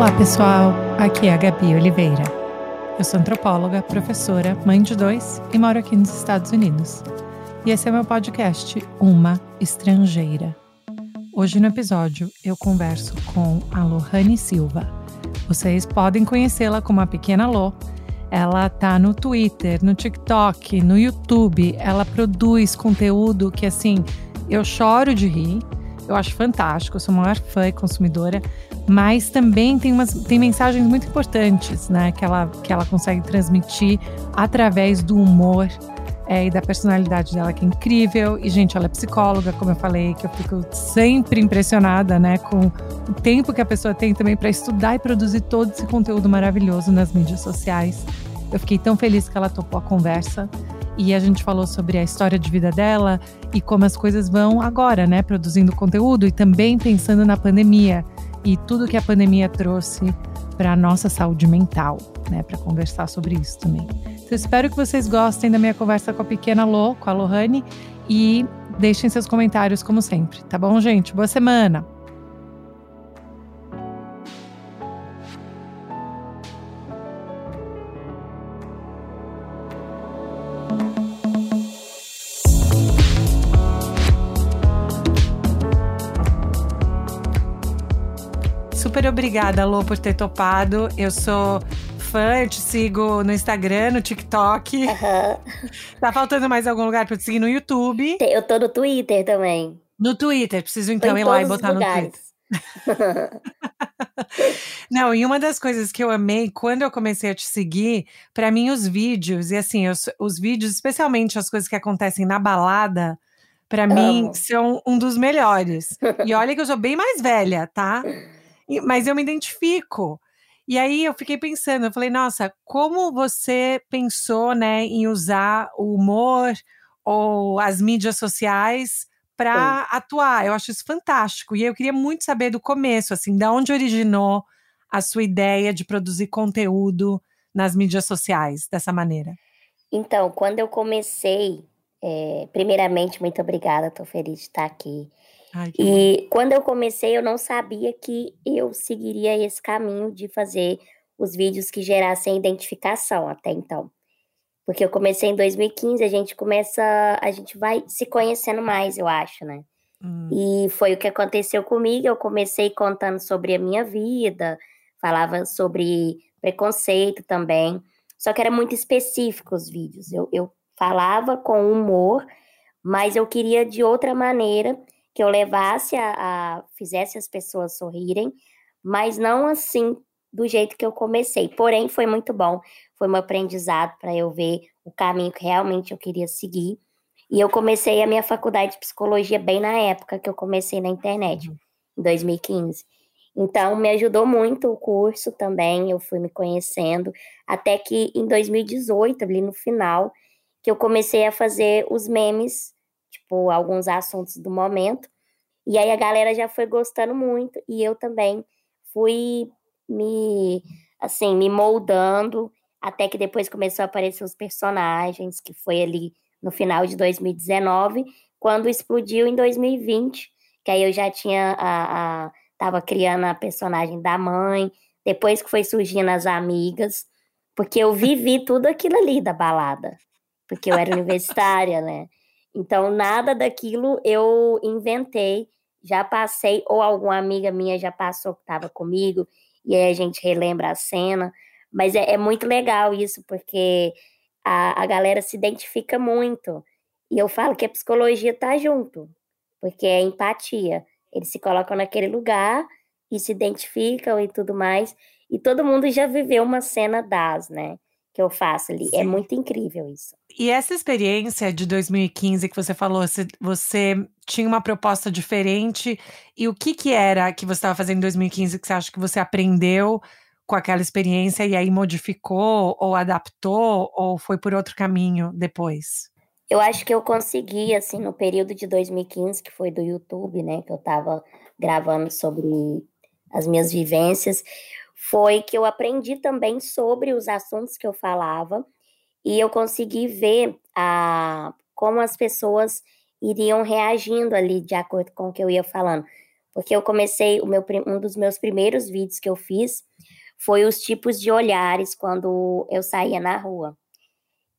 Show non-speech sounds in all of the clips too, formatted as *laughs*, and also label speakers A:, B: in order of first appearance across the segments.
A: Olá, pessoal. Aqui é a Gabi Oliveira. Eu sou antropóloga, professora, mãe de dois e moro aqui nos Estados Unidos. E esse é meu podcast Uma Estrangeira. Hoje no episódio eu converso com a Lohane Silva. Vocês podem conhecê-la como a Pequena Lô. Ela tá no Twitter, no TikTok, no YouTube. Ela produz conteúdo que assim eu choro de rir. Eu acho fantástico, eu sou a maior fã e consumidora, mas também tem, umas, tem mensagens muito importantes, né? Que ela, que ela consegue transmitir através do humor é, e da personalidade dela, que é incrível. E, gente, ela é psicóloga, como eu falei, que eu fico sempre impressionada, né? Com o tempo que a pessoa tem também para estudar e produzir todo esse conteúdo maravilhoso nas mídias sociais. Eu fiquei tão feliz que ela topou a conversa e a gente falou sobre a história de vida dela e como as coisas vão agora, né? Produzindo conteúdo e também pensando na pandemia e tudo que a pandemia trouxe para a nossa saúde mental, né? Para conversar sobre isso também. Então, espero que vocês gostem da minha conversa com a pequena Lô, com a Lohane, e deixem seus comentários como sempre, tá bom, gente? Boa semana! Super obrigada, Lô, por ter topado. Eu sou fã, eu te sigo no Instagram, no TikTok. Uhum. Tá faltando mais algum lugar pra te seguir no YouTube?
B: Eu tô no Twitter também.
A: No Twitter, preciso então ir lá e botar no Twitter. *laughs* Não, e uma das coisas que eu amei quando eu comecei a te seguir, para mim os vídeos, e assim, os, os vídeos, especialmente as coisas que acontecem na balada, para mim são um dos melhores. E olha que eu sou bem mais velha, tá? *laughs* mas eu me identifico. E aí eu fiquei pensando, eu falei, nossa, como você pensou, né, em usar o humor ou as mídias sociais para atuar? Eu acho isso fantástico. E eu queria muito saber do começo, assim, da onde originou a sua ideia de produzir conteúdo nas mídias sociais dessa maneira.
B: Então, quando eu comecei, é, primeiramente, muito obrigada, estou feliz de estar aqui. Ai, e quando eu comecei, eu não sabia que eu seguiria esse caminho de fazer os vídeos que gerassem identificação até então. Porque eu comecei em 2015, a gente começa, a gente vai se conhecendo mais, eu acho, né? Hum. E foi o que aconteceu comigo. Eu comecei contando sobre a minha vida, falava sobre preconceito também. Só que era muito específico os vídeos. Eu, eu falava com humor, mas eu queria de outra maneira que eu levasse a, a fizesse as pessoas sorrirem, mas não assim do jeito que eu comecei. Porém, foi muito bom, foi um aprendizado para eu ver o caminho que realmente eu queria seguir. E eu comecei a minha faculdade de psicologia bem na época que eu comecei na internet, uhum. em 2015. Então, me ajudou muito o curso também, eu fui me conhecendo, até que em 2018, ali no final, que eu comecei a fazer os memes tipo, alguns assuntos do momento. E aí a galera já foi gostando muito e eu também fui me, assim, me moldando até que depois começou a aparecer os personagens, que foi ali no final de 2019, quando explodiu em 2020, que aí eu já tinha a, a tava criando a personagem da mãe, depois que foi surgindo as amigas, porque eu vivi tudo aquilo ali da balada, porque eu era universitária, né? Então, nada daquilo eu inventei, já passei, ou alguma amiga minha já passou que estava comigo, e aí a gente relembra a cena. Mas é, é muito legal isso, porque a, a galera se identifica muito. E eu falo que a psicologia está junto, porque é empatia. Eles se colocam naquele lugar e se identificam e tudo mais. E todo mundo já viveu uma cena das, né? Que eu faço ali. É Sim. É muito incrível isso.
A: E essa experiência de 2015 que você falou, você, você tinha uma proposta diferente. E o que, que era que você estava fazendo em 2015 que você acha que você aprendeu com aquela experiência e aí modificou ou adaptou ou foi por outro caminho depois?
B: Eu acho que eu consegui, assim, no período de 2015, que foi do YouTube, né, que eu estava gravando sobre as minhas vivências, foi que eu aprendi também sobre os assuntos que eu falava e eu consegui ver a, como as pessoas iriam reagindo ali de acordo com o que eu ia falando. Porque eu comecei, o meu, um dos meus primeiros vídeos que eu fiz foi os tipos de olhares quando eu saía na rua.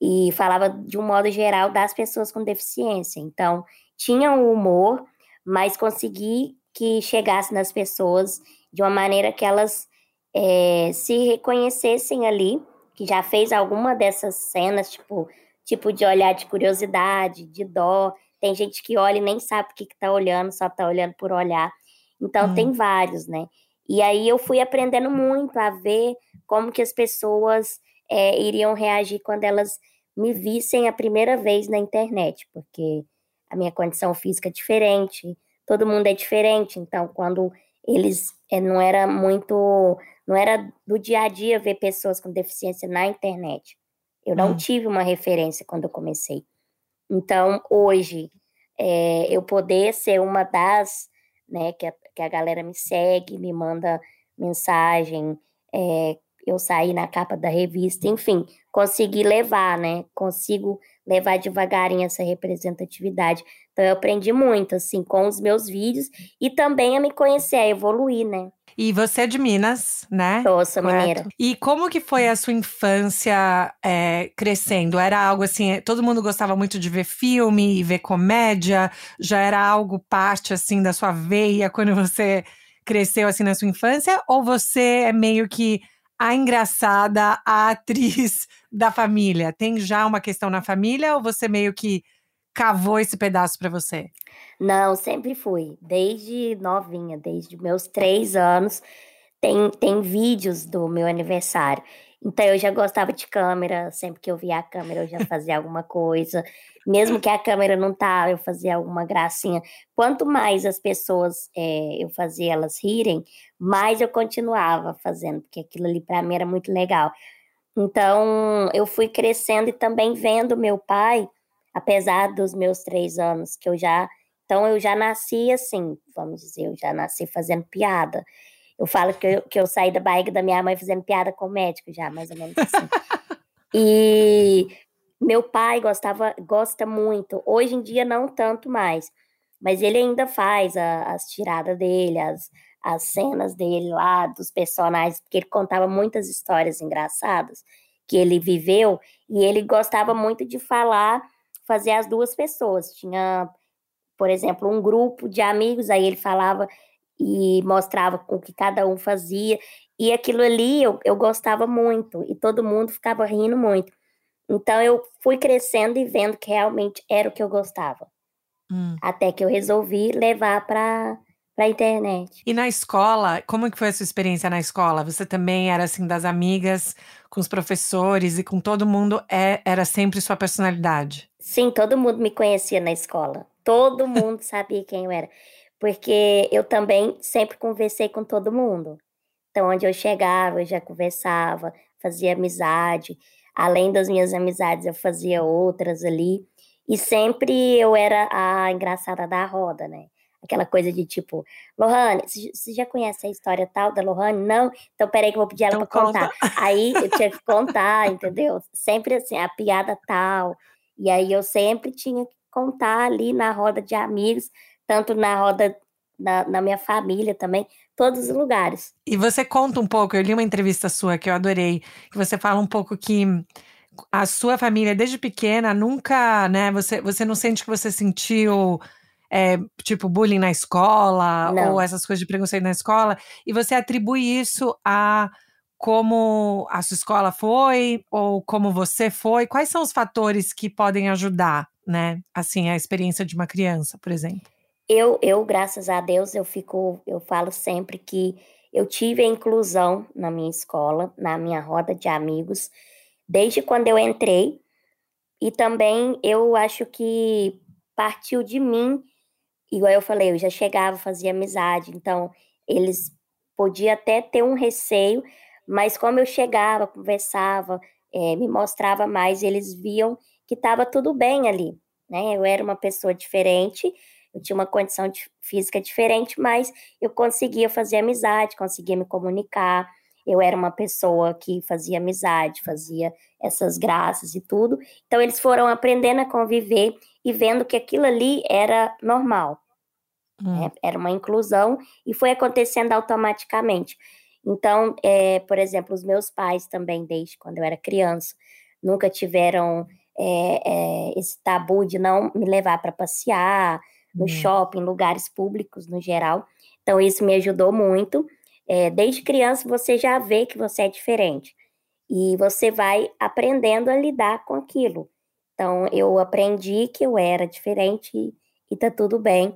B: E falava de um modo geral das pessoas com deficiência. Então, tinha um humor, mas consegui que chegasse nas pessoas de uma maneira que elas é, se reconhecessem ali, que já fez alguma dessas cenas, tipo, tipo de olhar de curiosidade, de dó. Tem gente que olha e nem sabe o que está olhando, só está olhando por olhar. Então, hum. tem vários, né? E aí eu fui aprendendo muito a ver como que as pessoas é, iriam reagir quando elas me vissem a primeira vez na internet, porque a minha condição física é diferente, todo mundo é diferente, então quando eles é, não era muito, não era do dia a dia ver pessoas com deficiência na internet. Eu não hum. tive uma referência quando eu comecei. Então hoje é, eu poder ser uma das, né, que a, que a galera me segue, me manda mensagem, é, eu saí na capa da revista, enfim, consegui levar, né? Consigo levar devagarinho essa representatividade. Então eu aprendi muito, assim, com os meus vídeos e também a me conhecer, a evoluir, né?
A: E você é de Minas, né?
B: Sou, sou mineira.
A: E como que foi a sua infância é, crescendo? Era algo assim, todo mundo gostava muito de ver filme, ver comédia? Já era algo parte, assim, da sua veia quando você cresceu, assim, na sua infância? Ou você é meio que a engraçada, a atriz *laughs* da família? Tem já uma questão na família ou você meio que cavou esse pedaço para você?
B: Não, sempre fui. Desde novinha, desde meus três anos, tem, tem vídeos do meu aniversário. Então eu já gostava de câmera, sempre que eu via a câmera eu já *laughs* fazia alguma coisa. Mesmo que a câmera não tá, eu fazia alguma gracinha. Quanto mais as pessoas é, eu fazia elas rirem, mais eu continuava fazendo, porque aquilo ali para mim era muito legal. Então eu fui crescendo e também vendo meu pai, apesar dos meus três anos, que eu já. Então eu já nasci assim, vamos dizer, eu já nasci fazendo piada. Eu falo que eu, que eu saí da barriga da minha mãe fazendo piada com o médico já, mais ou menos assim. *laughs* e meu pai gostava, gosta muito. Hoje em dia não tanto mais, mas ele ainda faz a, as tiradas dele, as, as cenas dele lá, dos personagens, porque ele contava muitas histórias engraçadas que ele viveu, e ele gostava muito de falar, fazer as duas pessoas. Tinha, por exemplo, um grupo de amigos, aí ele falava e mostrava o que cada um fazia. E aquilo ali eu, eu gostava muito, e todo mundo ficava rindo muito. Então eu fui crescendo e vendo que realmente era o que eu gostava. Hum. Até que eu resolvi levar para a internet.
A: E na escola, como que foi a sua experiência na escola? Você também era assim das amigas, com os professores e com todo mundo, é, era sempre sua personalidade?
B: Sim, todo mundo me conhecia na escola. Todo mundo *laughs* sabia quem eu era porque eu também sempre conversei com todo mundo. Então, onde eu chegava, eu já conversava, fazia amizade. Além das minhas amizades, eu fazia outras ali. E sempre eu era a engraçada da roda, né? Aquela coisa de tipo, Lohane, você já conhece a história tal da Lohane? Não? Então peraí que eu vou pedir ela então, para contar. Aí eu tinha que contar, *laughs* entendeu? Sempre assim, a piada tal. E aí eu sempre tinha que contar ali na roda de amigos tanto na roda na, na, minha família também, todos os lugares.
A: E você conta um pouco, eu li uma entrevista sua que eu adorei, que você fala um pouco que a sua família, desde pequena, nunca, né, você, você não sente que você sentiu, é, tipo, bullying na escola, não. ou essas coisas de preconceito na escola, e você atribui isso a como a sua escola foi, ou como você foi, quais são os fatores que podem ajudar, né, assim, a experiência de uma criança, por exemplo?
B: Eu, eu, graças a Deus, eu fico, eu falo sempre que eu tive a inclusão na minha escola, na minha roda de amigos, desde quando eu entrei. E também eu acho que partiu de mim, igual eu falei, eu já chegava, fazia amizade, então eles podiam até ter um receio, mas como eu chegava, conversava, é, me mostrava mais, eles viam que estava tudo bem ali, né? Eu era uma pessoa diferente, eu tinha uma condição de, física diferente, mas eu conseguia fazer amizade, conseguia me comunicar. Eu era uma pessoa que fazia amizade, fazia essas graças e tudo. Então eles foram aprendendo a conviver e vendo que aquilo ali era normal. Hum. Né? Era uma inclusão e foi acontecendo automaticamente. Então, é, por exemplo, os meus pais também, desde quando eu era criança, nunca tiveram é, é, esse tabu de não me levar para passear no hum. shopping, lugares públicos no geral. Então, isso me ajudou muito. É, desde criança, você já vê que você é diferente e você vai aprendendo a lidar com aquilo. Então, eu aprendi que eu era diferente e, e tá tudo bem.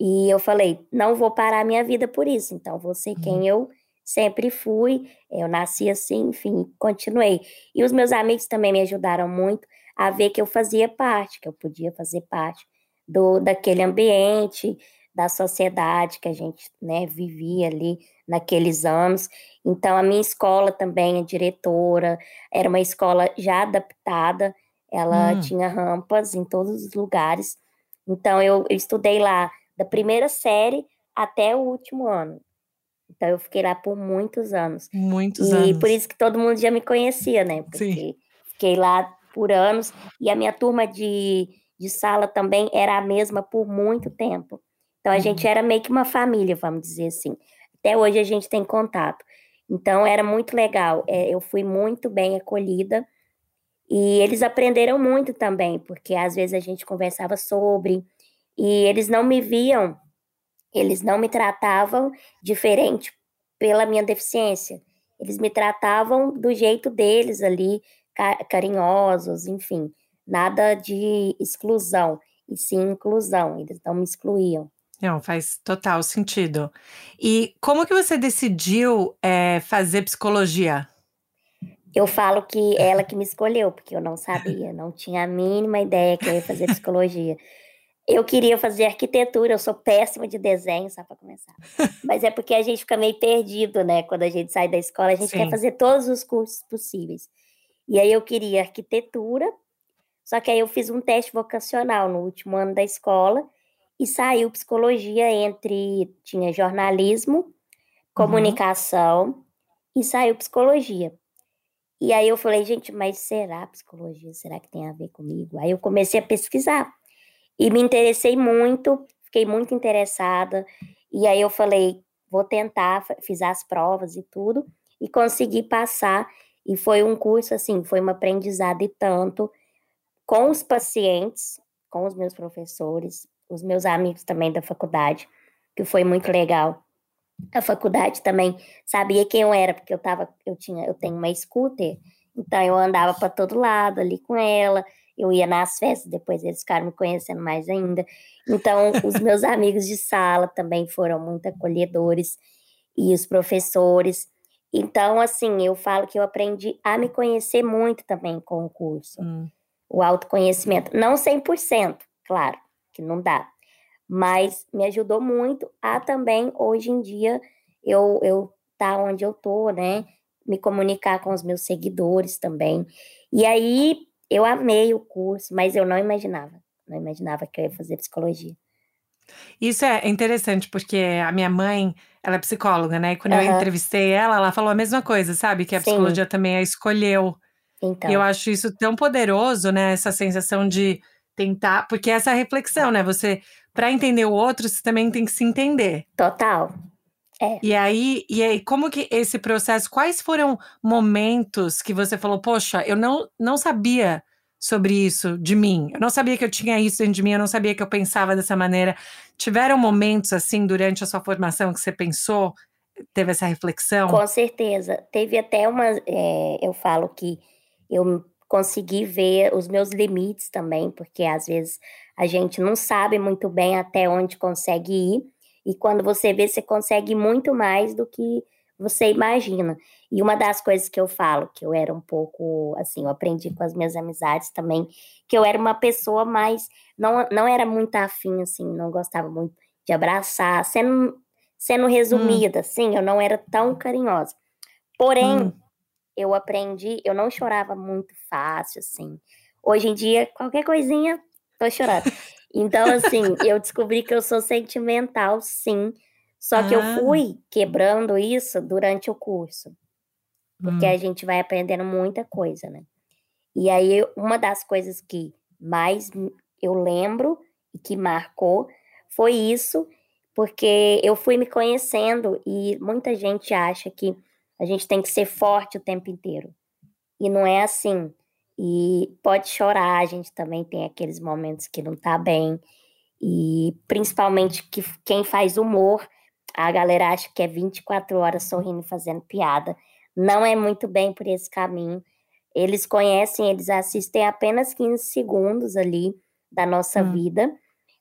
B: E eu falei, não vou parar a minha vida por isso. Então, vou ser quem uhum. eu sempre fui. Eu nasci assim, enfim, continuei. E os meus amigos também me ajudaram muito a ver que eu fazia parte, que eu podia fazer parte do daquele ambiente, da sociedade que a gente né, vivia ali naqueles anos. Então, a minha escola também, a diretora, era uma escola já adaptada, ela hum. tinha rampas em todos os lugares. Então, eu, eu estudei lá da primeira série até o último ano. Então, eu fiquei lá por muitos anos.
A: Muitos
B: e
A: anos.
B: E por isso que todo mundo já me conhecia, né? Porque Sim. fiquei lá por anos. E a minha turma de, de sala também era a mesma por muito tempo. Então, a uhum. gente era meio que uma família, vamos dizer assim. Até hoje a gente tem contato. Então, era muito legal. É, eu fui muito bem acolhida. E eles aprenderam muito também, porque às vezes a gente conversava sobre, e eles não me viam, eles não me tratavam diferente pela minha deficiência. Eles me tratavam do jeito deles ali, carinhosos, enfim, nada de exclusão, e sim inclusão, eles não me excluíam.
A: Não, faz total sentido. E como que você decidiu é, fazer psicologia?
B: Eu falo que ela que me escolheu, porque eu não sabia, não tinha a mínima ideia que eu ia fazer psicologia. *laughs* Eu queria fazer arquitetura, eu sou péssima de desenho, só para começar. *laughs* Mas é porque a gente fica meio perdido, né? Quando a gente sai da escola, a gente Sim. quer fazer todos os cursos possíveis. E aí eu queria arquitetura, só que aí eu fiz um teste vocacional no último ano da escola e saiu psicologia entre tinha jornalismo, uhum. comunicação uhum. e saiu psicologia. E aí eu falei, gente, mas será psicologia? Será que tem a ver comigo? Aí eu comecei a pesquisar. E me interessei muito, fiquei muito interessada. E aí eu falei, vou tentar, fiz as provas e tudo, e consegui passar. E foi um curso, assim, foi uma aprendizado e tanto com os pacientes, com os meus professores, os meus amigos também da faculdade, que foi muito legal. A faculdade também sabia quem eu era, porque eu tava, eu tinha, eu tenho uma scooter, então eu andava para todo lado ali com ela, eu ia nas festas, depois eles ficaram me conhecendo mais ainda. Então, os meus *laughs* amigos de sala também foram muito acolhedores e os professores. Então, assim, eu falo que eu aprendi a me conhecer muito também com o curso. Hum. O autoconhecimento. Não 100%, claro, que não dá. Mas me ajudou muito a também, hoje em dia, eu, eu tá onde eu tô, né? Me comunicar com os meus seguidores também. E aí, eu amei o curso, mas eu não imaginava, não imaginava que eu ia fazer psicologia.
A: Isso é interessante, porque a minha mãe, ela é psicóloga, né? E quando uhum. eu entrevistei ela, ela falou a mesma coisa, sabe? Que a Sim. psicologia também a escolheu. Então. E eu acho isso tão poderoso, né? Essa sensação de tentar, porque essa reflexão, né? Você, para entender o outro, você também tem que se entender.
B: Total. É.
A: E aí, e aí, como que esse processo, quais foram momentos que você falou, poxa, eu não, não sabia sobre isso de mim, eu não sabia que eu tinha isso dentro de mim, eu não sabia que eu pensava dessa maneira. Tiveram momentos assim durante a sua formação que você pensou, teve essa reflexão?
B: Com certeza. Teve até uma. É, eu falo que eu consegui ver os meus limites também, porque às vezes a gente não sabe muito bem até onde consegue ir. E quando você vê, você consegue muito mais do que você imagina. E uma das coisas que eu falo, que eu era um pouco, assim, eu aprendi com as minhas amizades também, que eu era uma pessoa mais, não, não era muito afim, assim, não gostava muito de abraçar, sendo, sendo resumida, hum. assim, eu não era tão carinhosa. Porém, hum. eu aprendi, eu não chorava muito fácil, assim. Hoje em dia, qualquer coisinha, tô chorando. Então, assim, eu descobri que eu sou sentimental, sim. Só que ah. eu fui quebrando isso durante o curso. Porque hum. a gente vai aprendendo muita coisa, né? E aí, uma das coisas que mais eu lembro e que marcou foi isso porque eu fui me conhecendo e muita gente acha que a gente tem que ser forte o tempo inteiro. E não é assim. E pode chorar, a gente também tem aqueles momentos que não tá bem. E principalmente que quem faz humor, a galera acha que é 24 horas sorrindo e fazendo piada. Não é muito bem por esse caminho. Eles conhecem, eles assistem apenas 15 segundos ali da nossa hum. vida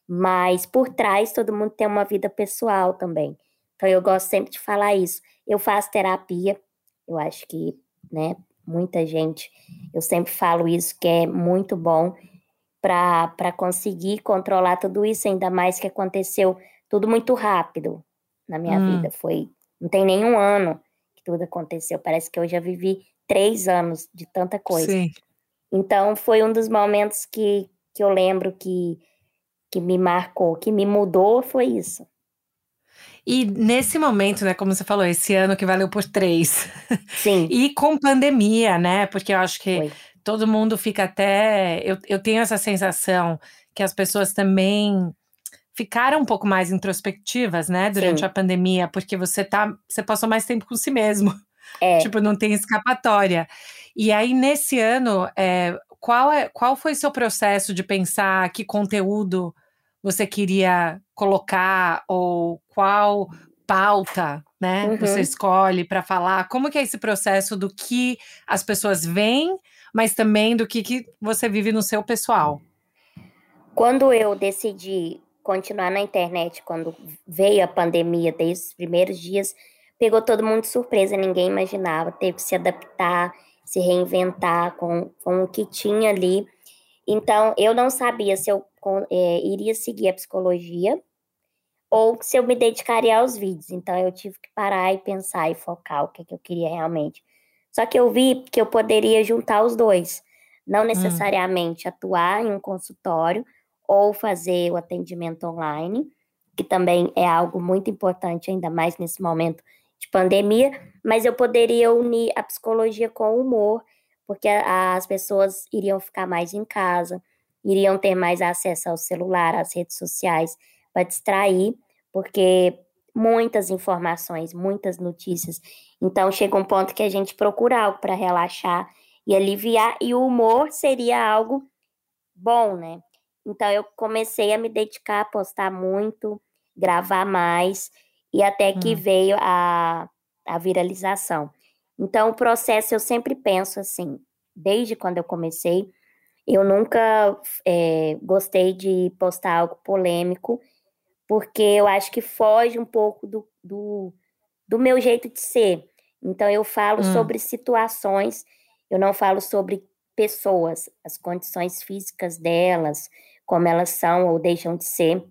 B: mas por trás todo mundo tem uma vida pessoal também. Então eu gosto sempre de falar isso. Eu faço terapia, eu acho que, né, muita gente, eu sempre falo isso que é muito bom para conseguir controlar tudo isso, ainda mais que aconteceu tudo muito rápido na minha hum. vida. Foi, não tem nenhum ano que tudo aconteceu. Parece que eu já vivi três anos de tanta coisa. Sim. Então foi um dos momentos que, que eu lembro que que me marcou, que me mudou foi isso.
A: E nesse momento, né, como você falou, esse ano que valeu por três.
B: Sim. *laughs*
A: e com pandemia, né? Porque eu acho que todo mundo fica até. Eu, eu tenho essa sensação que as pessoas também ficaram um pouco mais introspectivas, né, durante Sim. a pandemia, porque você tá. Você passou mais tempo com si mesmo. É. *laughs* tipo, não tem escapatória. E aí, nesse ano, é, qual, é, qual foi seu processo de pensar que conteúdo você queria colocar ou qual pauta, né, uhum. você escolhe para falar? Como que é esse processo do que as pessoas veem, mas também do que, que você vive no seu pessoal?
B: Quando eu decidi continuar na internet, quando veio a pandemia, desde os primeiros dias, pegou todo mundo de surpresa, ninguém imaginava, teve que se adaptar, se reinventar com, com o que tinha ali. Então, eu não sabia se eu é, iria seguir a psicologia ou se eu me dedicaria aos vídeos. Então, eu tive que parar e pensar e focar o que, que eu queria realmente. Só que eu vi que eu poderia juntar os dois. Não hum. necessariamente hum. atuar em um consultório ou fazer o atendimento online, que também é algo muito importante, ainda mais nesse momento de pandemia, mas eu poderia unir a psicologia com o humor, porque as pessoas iriam ficar mais em casa, iriam ter mais acesso ao celular, às redes sociais, para distrair, porque muitas informações, muitas notícias. Então chega um ponto que a gente procura algo para relaxar e aliviar, e o humor seria algo bom, né? Então eu comecei a me dedicar a postar muito, gravar mais, e até que hum. veio a, a viralização. Então, o processo eu sempre penso assim, desde quando eu comecei, eu nunca é, gostei de postar algo polêmico, porque eu acho que foge um pouco do, do, do meu jeito de ser. Então, eu falo hum. sobre situações, eu não falo sobre pessoas, as condições físicas delas, como elas são ou deixam de ser.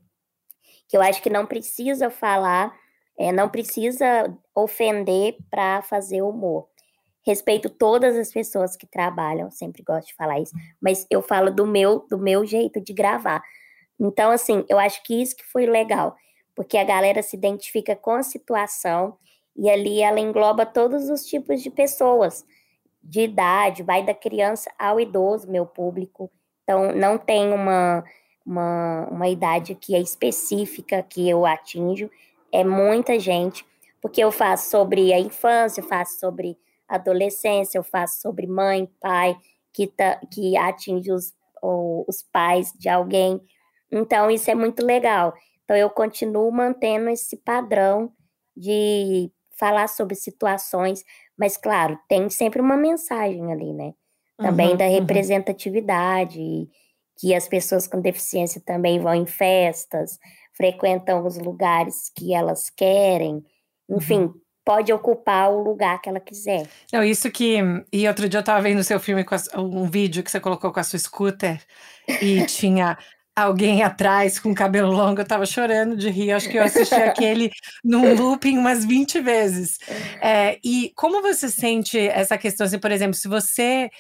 B: Que eu acho que não precisa falar é, não precisa ofender para fazer humor. Respeito todas as pessoas que trabalham, sempre gosto de falar isso, mas eu falo do meu, do meu jeito de gravar. Então, assim, eu acho que isso que foi legal, porque a galera se identifica com a situação e ali ela engloba todos os tipos de pessoas, de idade, vai da criança ao idoso, meu público. Então, não tem uma, uma, uma idade que é específica que eu atinjo, é muita gente, porque eu faço sobre a infância, eu faço sobre adolescência, eu faço sobre mãe, pai, que, tá, que atinge os, os pais de alguém. Então, isso é muito legal. Então, eu continuo mantendo esse padrão de falar sobre situações, mas, claro, tem sempre uma mensagem ali, né? Também uhum, da representatividade, uhum. Que as pessoas com deficiência também vão em festas, frequentam os lugares que elas querem, enfim, uhum. pode ocupar o lugar que ela quiser.
A: Não, isso que. E outro dia eu estava vendo o seu filme, com a, um vídeo que você colocou com a sua scooter e *laughs* tinha alguém atrás com cabelo longo, eu tava chorando de rir. Acho que eu assisti aquele num looping umas 20 vezes. *laughs* É, e como você sente essa questão, assim, por exemplo, se você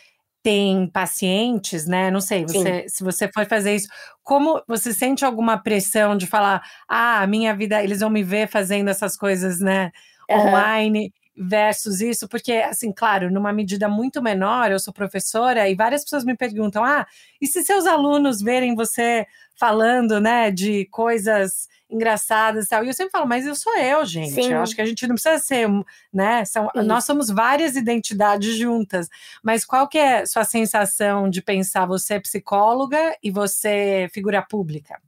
A: tem pacientes, né? Não sei, você, se você for fazer isso, como você sente alguma pressão de falar, ah, minha vida, eles vão me ver fazendo essas coisas, né? Uhum. Online. versus isso, porque, assim, claro, numa medida muito menor, eu sou professora e várias pessoas me perguntam: ah, e se seus alunos verem você falando, né, de coisas engraçadas e tal? E eu sempre falo, mas eu sou eu, gente. Sim. Eu acho que a gente não precisa ser, né? São, nós somos várias identidades juntas. Mas qual que é a sua sensação de pensar você é psicóloga e você figura pública?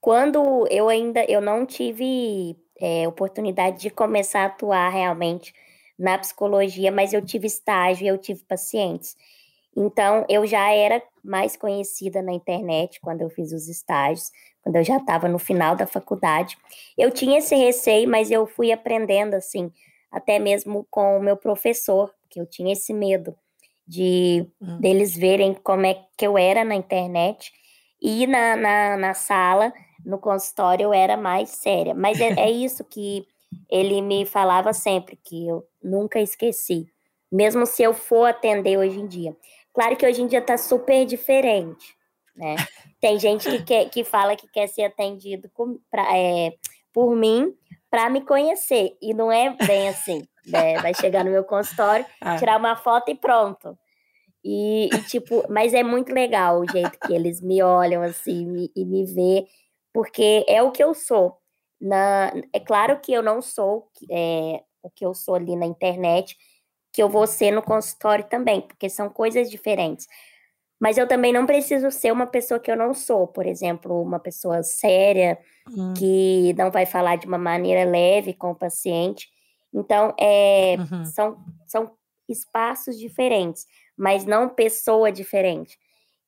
B: Quando eu ainda eu não tive é, oportunidade de começar a atuar realmente na psicologia, mas eu tive estágio e eu tive pacientes. Então, eu já era mais conhecida na internet quando eu fiz os estágios, quando eu já estava no final da faculdade. Eu tinha esse receio, mas eu fui aprendendo, assim, até mesmo com o meu professor, que eu tinha esse medo de hum. deles verem como é que eu era na internet e na, na, na sala no consultório eu era mais séria. Mas é, é isso que ele me falava sempre, que eu nunca esqueci. Mesmo se eu for atender hoje em dia. Claro que hoje em dia está super diferente, né? *laughs* Tem gente que, quer, que fala que quer ser atendido com, pra, é, por mim para me conhecer. E não é bem assim. Né? Vai chegar no meu consultório, *laughs* ah. tirar uma foto e pronto. E, e, tipo, mas é muito legal o jeito que eles me olham assim me, e me vê porque é o que eu sou. Na, é claro que eu não sou é, o que eu sou ali na internet, que eu vou ser no consultório também, porque são coisas diferentes. Mas eu também não preciso ser uma pessoa que eu não sou, por exemplo, uma pessoa séria, uhum. que não vai falar de uma maneira leve com o paciente. Então, é, uhum. são, são espaços diferentes, mas não pessoa diferente.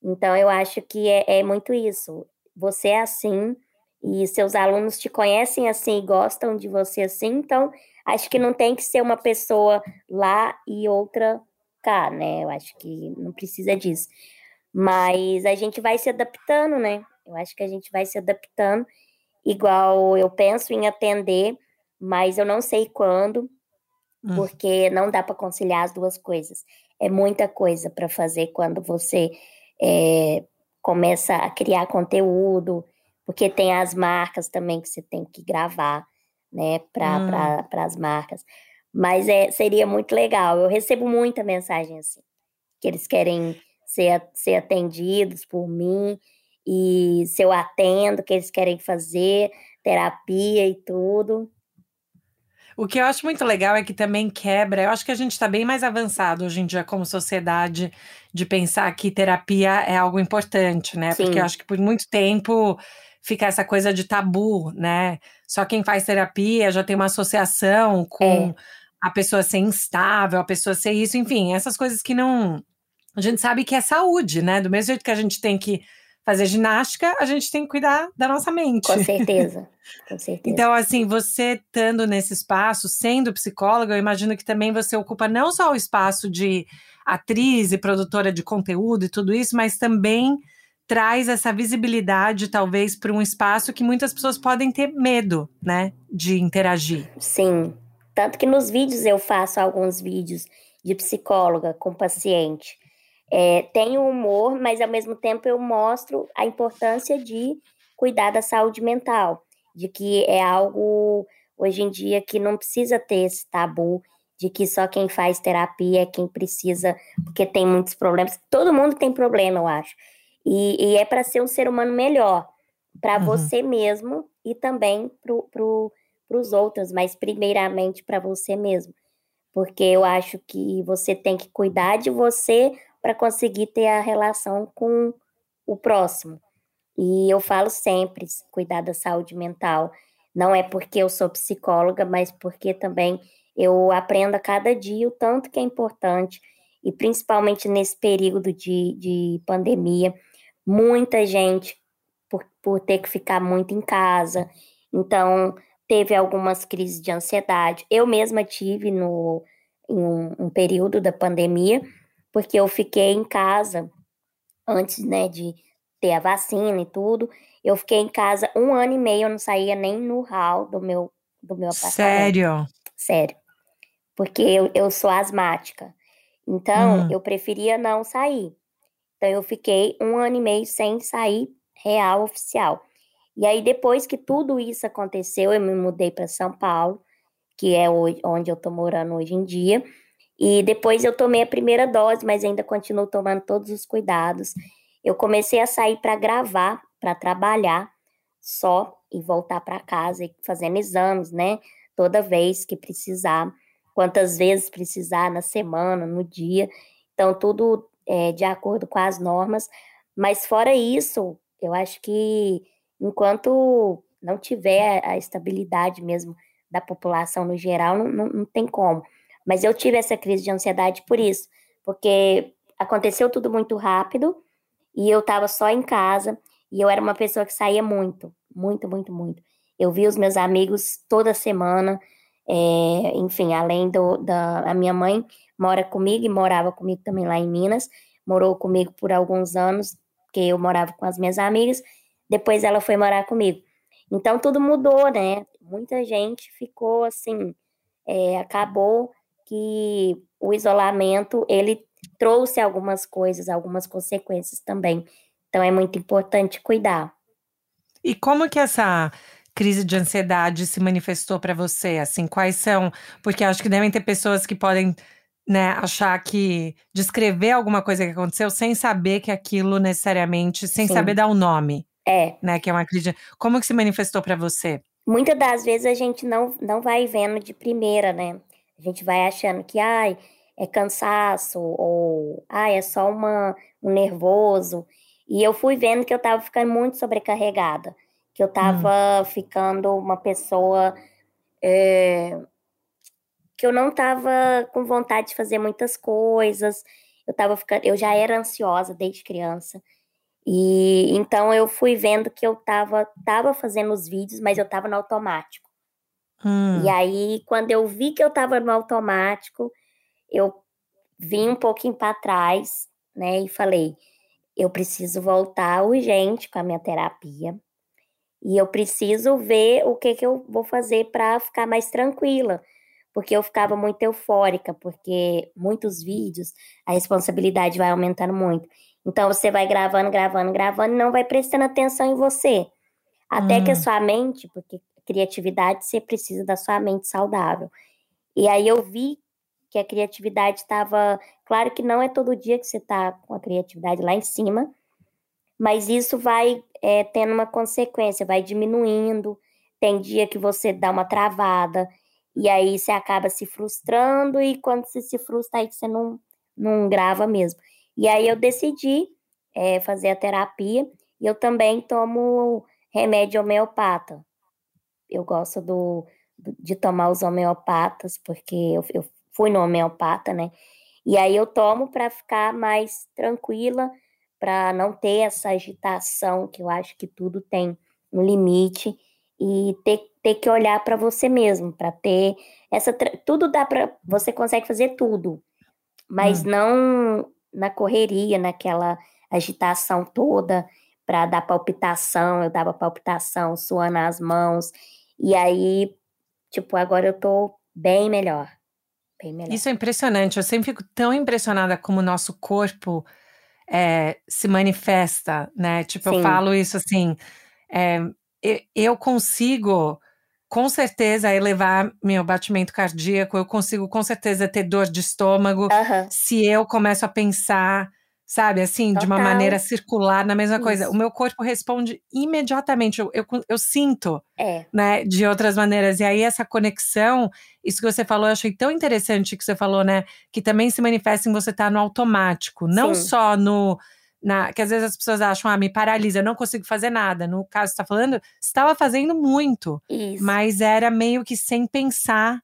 B: Então, eu acho que é, é muito isso você é assim e seus alunos te conhecem assim e gostam de você assim, então acho que não tem que ser uma pessoa lá e outra cá, né? Eu acho que não precisa disso. Mas a gente vai se adaptando, né? Eu acho que a gente vai se adaptando, igual eu penso em atender, mas eu não sei quando, hum. porque não dá para conciliar as duas coisas. É muita coisa para fazer quando você é, começa a criar conteúdo, porque tem as marcas também que você tem que gravar, né, para hum. as marcas. Mas é, seria muito legal. Eu recebo muita mensagem assim, que eles querem ser, ser atendidos por mim, e se eu atendo, que eles querem fazer, terapia e tudo.
A: O que eu acho muito legal é que também quebra. Eu acho que a gente está bem mais avançado hoje em dia como sociedade de pensar que terapia é algo importante, né? Sim. Porque eu acho que por muito tempo fica essa coisa de tabu, né? Só quem faz terapia já tem uma associação com é. a pessoa ser instável, a pessoa ser isso, enfim, essas coisas que não. A gente sabe que é saúde, né? Do mesmo jeito que a gente tem que fazer ginástica, a gente tem que cuidar da nossa mente.
B: Com certeza, *laughs* com certeza.
A: Então, assim, você estando nesse espaço, sendo psicóloga, eu imagino que também você ocupa não só o espaço de atriz e produtora de conteúdo e tudo isso, mas também traz essa visibilidade, talvez, para um espaço que muitas pessoas podem ter medo, né, de interagir.
B: Sim, tanto que nos vídeos eu faço alguns vídeos de psicóloga com paciente é, tem humor, mas ao mesmo tempo eu mostro a importância de cuidar da saúde mental, de que é algo hoje em dia que não precisa ter esse tabu de que só quem faz terapia é quem precisa, porque tem muitos problemas. Todo mundo tem problema, eu acho. E, e é para ser um ser humano melhor, para uhum. você mesmo e também para pro, os outros, mas primeiramente para você mesmo. Porque eu acho que você tem que cuidar de você para conseguir ter a relação com o próximo. E eu falo sempre, cuidar da saúde mental. Não é porque eu sou psicóloga, mas porque também eu aprendo a cada dia o tanto que é importante, e principalmente nesse período de, de pandemia, muita gente, por, por ter que ficar muito em casa, então teve algumas crises de ansiedade. Eu mesma tive no, em um, um período da pandemia, porque eu fiquei em casa antes, né, de ter a vacina e tudo. Eu fiquei em casa um ano e meio, eu não saía nem no hall do meu, do meu apartamento.
A: Sério?
B: Sério. Porque eu, eu sou asmática. Então, hum. eu preferia não sair. Então, eu fiquei um ano e meio sem sair real oficial. E aí, depois que tudo isso aconteceu, eu me mudei para São Paulo, que é onde eu tô morando hoje em dia. E depois eu tomei a primeira dose, mas ainda continuo tomando todos os cuidados. Eu comecei a sair para gravar, para trabalhar só e voltar para casa fazendo exames, né? Toda vez que precisar, quantas vezes precisar na semana, no dia. Então, tudo é, de acordo com as normas. Mas fora isso, eu acho que enquanto não tiver a estabilidade mesmo da população no geral, não, não, não tem como. Mas eu tive essa crise de ansiedade por isso, porque aconteceu tudo muito rápido e eu estava só em casa e eu era uma pessoa que saía muito, muito, muito, muito. Eu vi os meus amigos toda semana, é, enfim, além do, da minha mãe mora comigo e morava comigo também lá em Minas, morou comigo por alguns anos, que eu morava com as minhas amigas, depois ela foi morar comigo. Então tudo mudou, né? Muita gente ficou assim, é, acabou que o isolamento ele trouxe algumas coisas, algumas consequências também. Então é muito importante cuidar.
A: E como que essa crise de ansiedade se manifestou para você? Assim, quais são? Porque acho que devem ter pessoas que podem né, achar que descrever alguma coisa que aconteceu sem saber que aquilo necessariamente, sem Sim. saber dar um nome.
B: É.
A: Né, que é uma crise. Como que se manifestou para você?
B: Muitas das vezes a gente não, não vai vendo de primeira, né? A gente vai achando que, ai, é cansaço, ou, ai, é só uma, um nervoso. E eu fui vendo que eu tava ficando muito sobrecarregada, que eu tava hum. ficando uma pessoa é, que eu não tava com vontade de fazer muitas coisas. Eu tava ficando, eu já era ansiosa desde criança. E então eu fui vendo que eu tava, tava fazendo os vídeos, mas eu tava no automático. Hum. E aí, quando eu vi que eu tava no automático, eu vim um pouquinho para trás, né, e falei: eu preciso voltar urgente com a minha terapia. E eu preciso ver o que, que eu vou fazer para ficar mais tranquila. Porque eu ficava muito eufórica, porque muitos vídeos, a responsabilidade vai aumentando muito. Então você vai gravando, gravando, gravando e não vai prestando atenção em você. Até hum. que a hum. sua mente, porque criatividade você precisa da sua mente saudável. E aí eu vi que a criatividade estava. Claro que não é todo dia que você está com a criatividade lá em cima, mas isso vai é, tendo uma consequência, vai diminuindo. Tem dia que você dá uma travada, e aí você acaba se frustrando, e quando você se frustra, aí você não, não grava mesmo. E aí eu decidi é, fazer a terapia, e eu também tomo remédio homeopata. Eu gosto do, de tomar os homeopatas, porque eu, eu fui no homeopata, né? E aí eu tomo para ficar mais tranquila, para não ter essa agitação, que eu acho que tudo tem um limite, e ter, ter que olhar para você mesmo, para ter essa. Tudo dá para. Você consegue fazer tudo, mas hum. não na correria, naquela agitação toda, para dar palpitação. Eu dava palpitação, suando as mãos, e aí, tipo, agora eu tô bem melhor. Bem melhor.
A: Isso é impressionante. Eu sempre fico tão impressionada como o nosso corpo é, se manifesta, né? Tipo, Sim. eu falo isso assim. É, eu consigo com certeza elevar meu batimento cardíaco, eu consigo com certeza ter dor de estômago se eu começo a pensar sabe? Assim, Total. de uma maneira circular, na mesma Isso. coisa. O meu corpo responde imediatamente, eu, eu, eu, sinto,
B: é.
A: né? De outras maneiras. E aí, essa conexão, isso que você falou, eu achei tão interessante que você falou, né? Que também se manifesta em você estar tá no automático, não Sim. só no. Na, que às vezes as pessoas acham, ah, me paralisa, eu não consigo fazer nada. No caso que você está falando, você estava fazendo muito,
B: Isso.
A: mas era meio que sem pensar,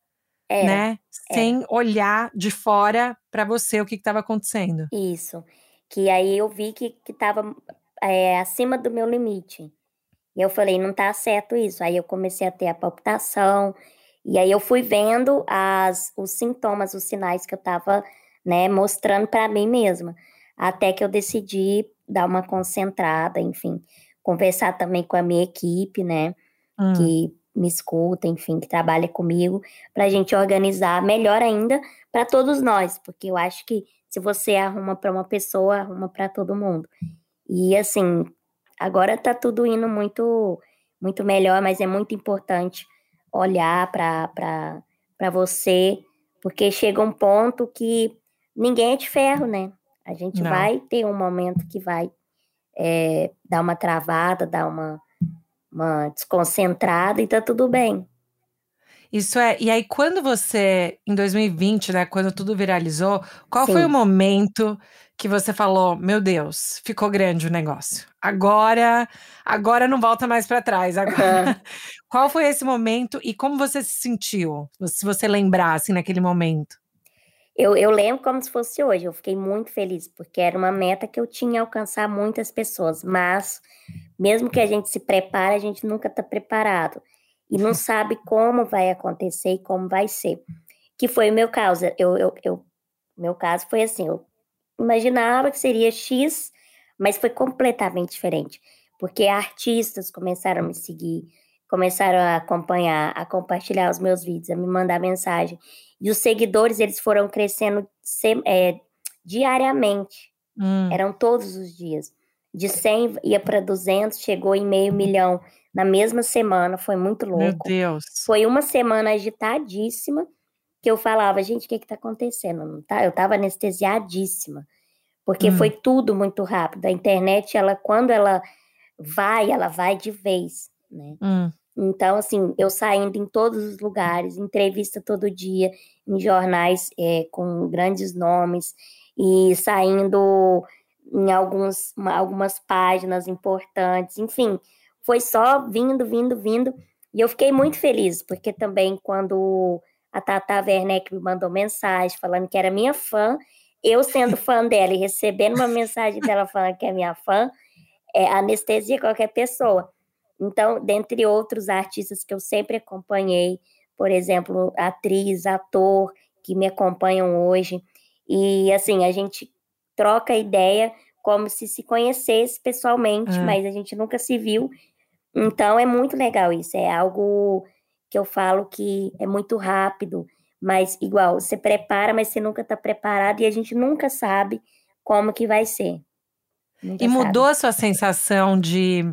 A: é, né? É. Sem olhar de fora para você o que estava acontecendo.
B: Isso que aí eu vi que, que tava é, acima do meu limite. E eu falei, não tá certo isso. Aí eu comecei a ter a palpitação, e aí eu fui vendo as, os sintomas, os sinais que eu tava, né, mostrando para mim mesma. Até que eu decidi dar uma concentrada, enfim, conversar também com a minha equipe, né, hum. que me escuta, enfim, que trabalha comigo, para a gente organizar melhor ainda para todos nós, porque eu acho que se você arruma para uma pessoa, arruma para todo mundo. E assim, agora tá tudo indo muito muito melhor, mas é muito importante olhar para para você, porque chega um ponto que ninguém é de ferro, né? A gente Não. vai ter um momento que vai é, dar uma travada, dar uma, uma desconcentrada e tá tudo bem.
A: Isso é. E aí, quando você, em 2020, né, quando tudo viralizou, qual Sim. foi o momento que você falou, meu Deus, ficou grande o negócio. Agora, agora não volta mais para trás. Agora. *laughs* qual foi esse momento e como você se sentiu? Se você lembrasse naquele momento.
B: Eu, eu lembro como se fosse hoje. Eu fiquei muito feliz porque era uma meta que eu tinha alcançar muitas pessoas. Mas mesmo que a gente se prepare, a gente nunca está preparado e não *laughs* sabe como vai acontecer e como vai ser. Que foi o meu caso. Eu, eu, eu, meu caso foi assim, eu imaginava que seria X, mas foi completamente diferente. Porque artistas começaram a me seguir, começaram a acompanhar, a compartilhar os meus vídeos, a me mandar mensagem. E os seguidores, eles foram crescendo é, diariamente. Hum. Eram todos os dias. De 100 ia para 200, chegou em meio milhão na mesma semana, foi muito louco.
A: Meu Deus.
B: Foi uma semana agitadíssima que eu falava, gente, o que que tá acontecendo? Não tá? Eu tava anestesiadíssima, porque hum. foi tudo muito rápido. A internet, ela quando ela vai, ela vai de vez, né? Hum. Então, assim, eu saindo em todos os lugares, entrevista todo dia, em jornais é, com grandes nomes, e saindo em alguns, algumas páginas importantes, enfim, foi só vindo, vindo, vindo. E eu fiquei muito feliz, porque também quando a Tata Werneck me mandou mensagem falando que era minha fã, eu sendo fã dela e recebendo uma mensagem dela falando que é minha fã, é anestesia qualquer pessoa. Então, dentre outros artistas que eu sempre acompanhei, por exemplo, atriz, ator que me acompanham hoje, e assim, a gente troca ideia como se se conhecesse pessoalmente, ah. mas a gente nunca se viu então é muito legal isso, é algo que eu falo que é muito rápido, mas igual, você prepara, mas você nunca está preparado e a gente nunca sabe como que vai ser.
A: Nunca e mudou sabe. a sua sensação de,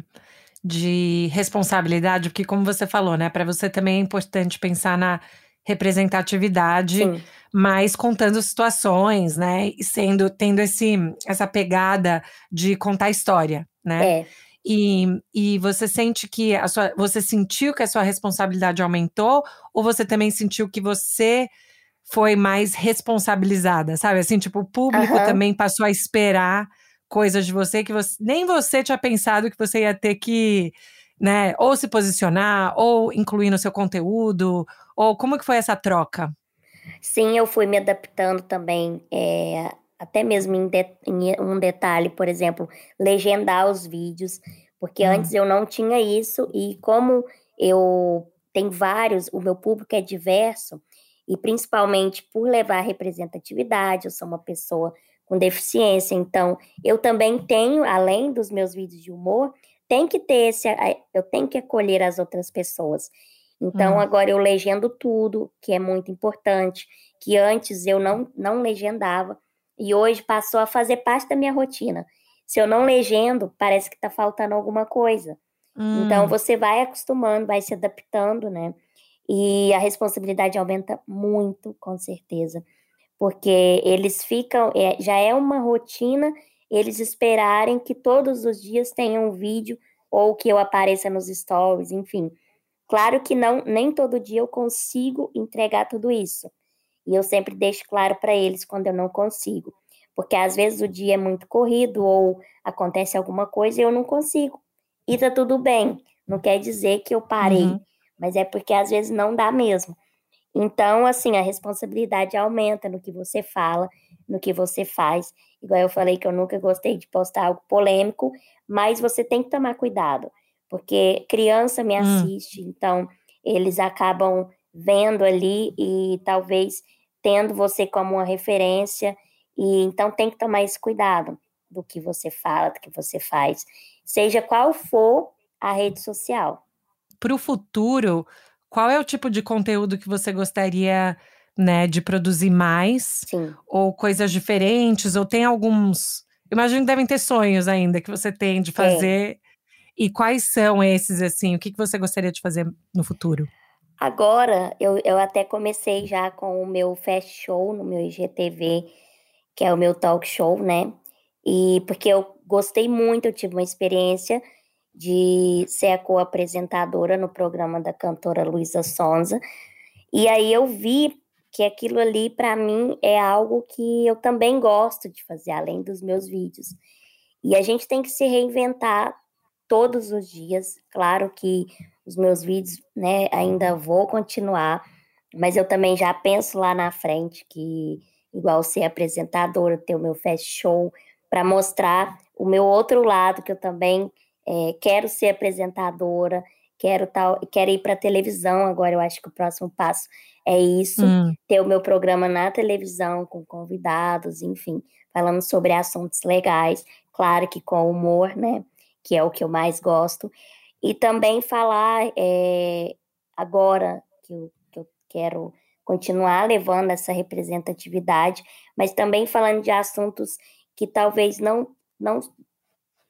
A: de responsabilidade, porque como você falou, né, para você também é importante pensar na representatividade, Sim. mas contando situações, né, e sendo tendo esse essa pegada de contar história, né? É. E, e você sente que a sua. Você sentiu que a sua responsabilidade aumentou? Ou você também sentiu que você foi mais responsabilizada? Sabe? Assim, tipo, o público uhum. também passou a esperar coisas de você que você, nem você tinha pensado que você ia ter que, né, ou se posicionar, ou incluir no seu conteúdo, ou como que foi essa troca?
B: Sim, eu fui me adaptando também, é, até mesmo em, de, em, um detalhe, por exemplo, legendar os vídeos, porque hum. antes eu não tinha isso e como eu tenho vários, o meu público é diverso e principalmente por levar representatividade, eu sou uma pessoa com deficiência, então eu também tenho, além dos meus vídeos de humor, tem que ter esse, eu tenho que acolher as outras pessoas. Então hum. agora eu legendo tudo, que é muito importante, que antes eu não não legendava e hoje passou a fazer parte da minha rotina. Se eu não legendo, parece que está faltando alguma coisa. Hum. Então você vai acostumando, vai se adaptando, né? E a responsabilidade aumenta muito, com certeza. Porque eles ficam, é, já é uma rotina eles esperarem que todos os dias tenha um vídeo ou que eu apareça nos stories, enfim. Claro que não, nem todo dia eu consigo entregar tudo isso. E eu sempre deixo claro para eles quando eu não consigo. Porque às vezes o dia é muito corrido ou acontece alguma coisa e eu não consigo. E tá tudo bem. Não quer dizer que eu parei, uhum. mas é porque às vezes não dá mesmo. Então, assim, a responsabilidade aumenta no que você fala, no que você faz. Igual eu falei que eu nunca gostei de postar algo polêmico, mas você tem que tomar cuidado, porque criança me hum. assiste, hum. então eles acabam vendo ali e talvez tendo você como uma referência, e então tem que tomar esse cuidado do que você fala, do que você faz, seja qual for a rede social.
A: Para o futuro, qual é o tipo de conteúdo que você gostaria né, de produzir mais?
B: Sim.
A: Ou coisas diferentes? Ou tem alguns. Imagino que devem ter sonhos ainda que você tem de fazer. É. E quais são esses, assim? O que, que você gostaria de fazer no futuro?
B: Agora, eu, eu até comecei já com o meu fast show no meu IGTV, que é o meu talk show, né? E porque eu gostei muito, eu tive uma experiência de ser a co-apresentadora no programa da cantora Luísa Sonza. E aí eu vi que aquilo ali, para mim, é algo que eu também gosto de fazer, além dos meus vídeos. E a gente tem que se reinventar todos os dias. Claro que os meus vídeos, né, ainda vou continuar, mas eu também já penso lá na frente que, igual ser apresentadora, ter o meu fast show, para mostrar o meu outro lado, que eu também é, quero ser apresentadora, quero tal, quero ir para televisão agora. Eu acho que o próximo passo é isso, hum. ter o meu programa na televisão com convidados, enfim, falando sobre assuntos legais, claro que com humor, né? Que é o que eu mais gosto. E também falar é, agora que eu, que eu quero continuar levando essa representatividade, mas também falando de assuntos que talvez não, não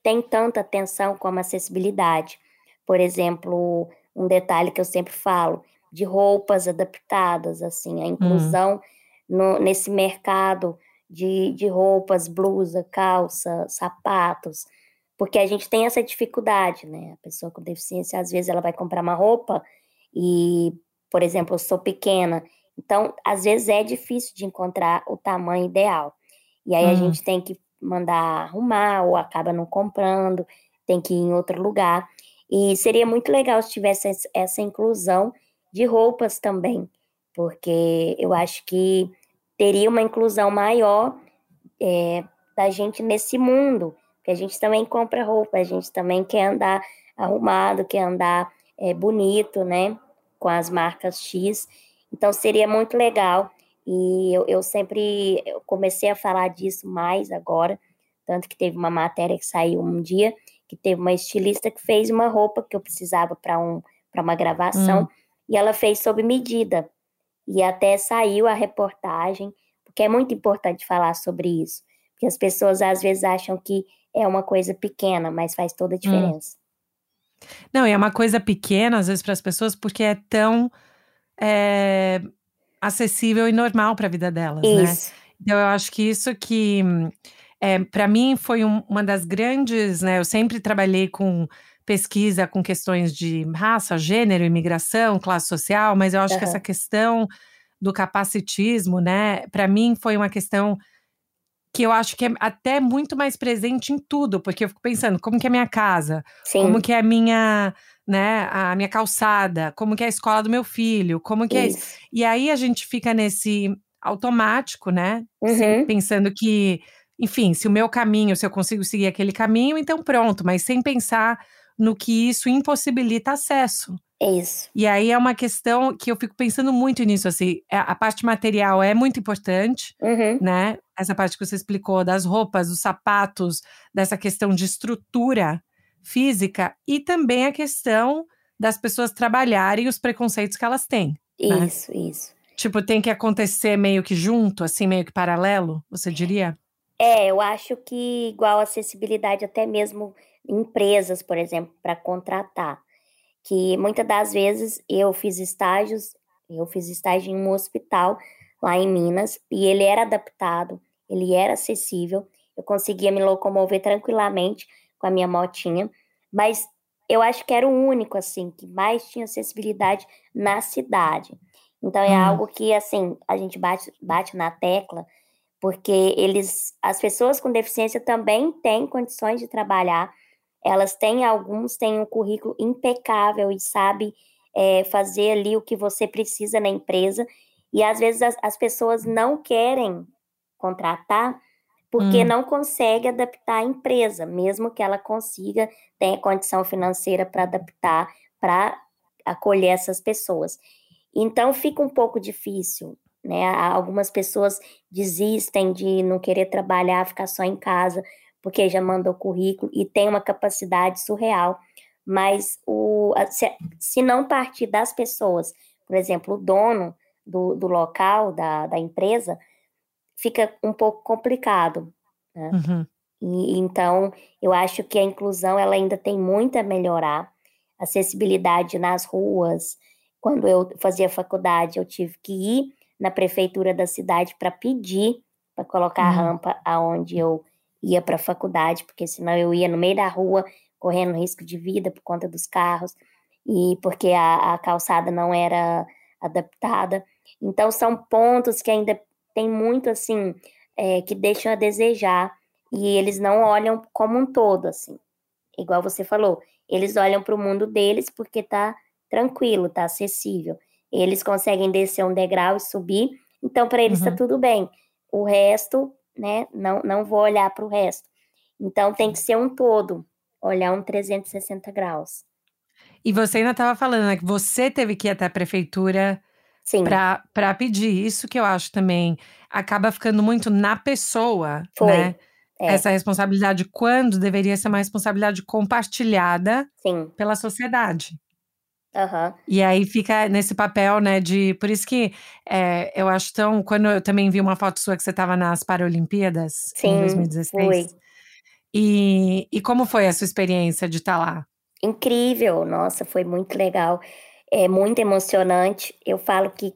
B: tem tanta atenção como acessibilidade. Por exemplo, um detalhe que eu sempre falo, de roupas adaptadas, assim, a hum. inclusão uhum. no, nesse mercado de, de roupas, blusa, calça, sapatos, porque a gente tem essa dificuldade, né? A pessoa com deficiência, às vezes, ela vai comprar uma roupa e, por exemplo, eu sou pequena, então, às vezes é difícil de encontrar o tamanho ideal. E aí a hum. gente tem que mandar arrumar ou acaba não comprando, tem que ir em outro lugar. E seria muito legal se tivesse essa inclusão de roupas também, porque eu acho que teria uma inclusão maior é, da gente nesse mundo, que a gente também compra roupa, a gente também quer andar arrumado, quer andar é, bonito, né, com as marcas X. Então seria muito legal e eu, eu sempre eu comecei a falar disso mais agora, tanto que teve uma matéria que saiu um dia que teve uma estilista que fez uma roupa que eu precisava para um, uma gravação. Hum e ela fez sob medida. E até saiu a reportagem, porque é muito importante falar sobre isso, porque as pessoas às vezes acham que é uma coisa pequena, mas faz toda a hum. diferença.
A: Hum. Não, e é uma coisa pequena às vezes para as pessoas porque é tão é, acessível e normal para a vida delas, né? isso. né? Então eu acho que isso que é, para mim foi um, uma das grandes, né? Eu sempre trabalhei com pesquisa com questões de raça, gênero, imigração, classe social, mas eu acho uhum. que essa questão do capacitismo, né, para mim foi uma questão que eu acho que é até muito mais presente em tudo, porque eu fico pensando como que é a minha casa, Sim. como que é a minha, né, a minha calçada, como que é a escola do meu filho, como que isso. é isso. E aí a gente fica nesse automático, né, uhum. pensando que, enfim, se o meu caminho, se eu consigo seguir aquele caminho, então pronto, mas sem pensar no que isso impossibilita acesso.
B: É isso.
A: E aí é uma questão que eu fico pensando muito nisso, assim, é, a parte material é muito importante, uhum. né? Essa parte que você explicou das roupas, dos sapatos, dessa questão de estrutura física e também a questão das pessoas trabalharem os preconceitos que elas têm.
B: Né? Isso, né? isso.
A: Tipo, tem que acontecer meio que junto, assim, meio que paralelo, você diria?
B: É, eu acho que igual acessibilidade até mesmo empresas, por exemplo, para contratar. Que muitas das vezes eu fiz estágios, eu fiz estágio em um hospital lá em Minas e ele era adaptado, ele era acessível, eu conseguia me locomover tranquilamente com a minha motinha, mas eu acho que era o único assim que mais tinha acessibilidade na cidade. Então é hum. algo que assim a gente bate, bate na tecla porque eles, as pessoas com deficiência também têm condições de trabalhar elas têm, alguns têm um currículo impecável e sabe é, fazer ali o que você precisa na empresa. E às vezes as, as pessoas não querem contratar porque hum. não consegue adaptar a empresa, mesmo que ela consiga, tenha condição financeira para adaptar, para acolher essas pessoas. Então fica um pouco difícil, né? Algumas pessoas desistem de não querer trabalhar, ficar só em casa, porque já mandou currículo e tem uma capacidade surreal. Mas o, se, se não partir das pessoas, por exemplo, o dono do, do local, da, da empresa, fica um pouco complicado. Né? Uhum. E, então, eu acho que a inclusão ela ainda tem muito a melhorar. Acessibilidade nas ruas, quando eu fazia faculdade, eu tive que ir na prefeitura da cidade para pedir para colocar uhum. a rampa aonde eu ia para a faculdade, porque senão eu ia no meio da rua correndo risco de vida por conta dos carros e porque a, a calçada não era adaptada. Então são pontos que ainda tem muito assim é, que deixam a desejar e eles não olham como um todo assim. Igual você falou, eles olham para o mundo deles porque tá tranquilo, tá acessível. Eles conseguem descer um degrau e subir, então para eles está uhum. tudo bem. O resto, né, não, não vou olhar para o resto. Então tem que ser um todo, olhar um 360 graus.
A: E você ainda estava falando, né, que você teve que ir até a prefeitura para pedir. Isso que eu acho também acaba ficando muito na pessoa, Foi. né? É. Essa responsabilidade, quando deveria ser uma responsabilidade compartilhada
B: Sim.
A: pela sociedade.
B: Uhum.
A: E aí fica nesse papel, né, de. Por isso que é, eu acho tão. Quando eu também vi uma foto sua que você estava nas Paralimpíadas Sim, em 2016. Foi. E, e como foi a sua experiência de estar tá lá?
B: Incrível, nossa, foi muito legal. É muito emocionante. Eu falo que,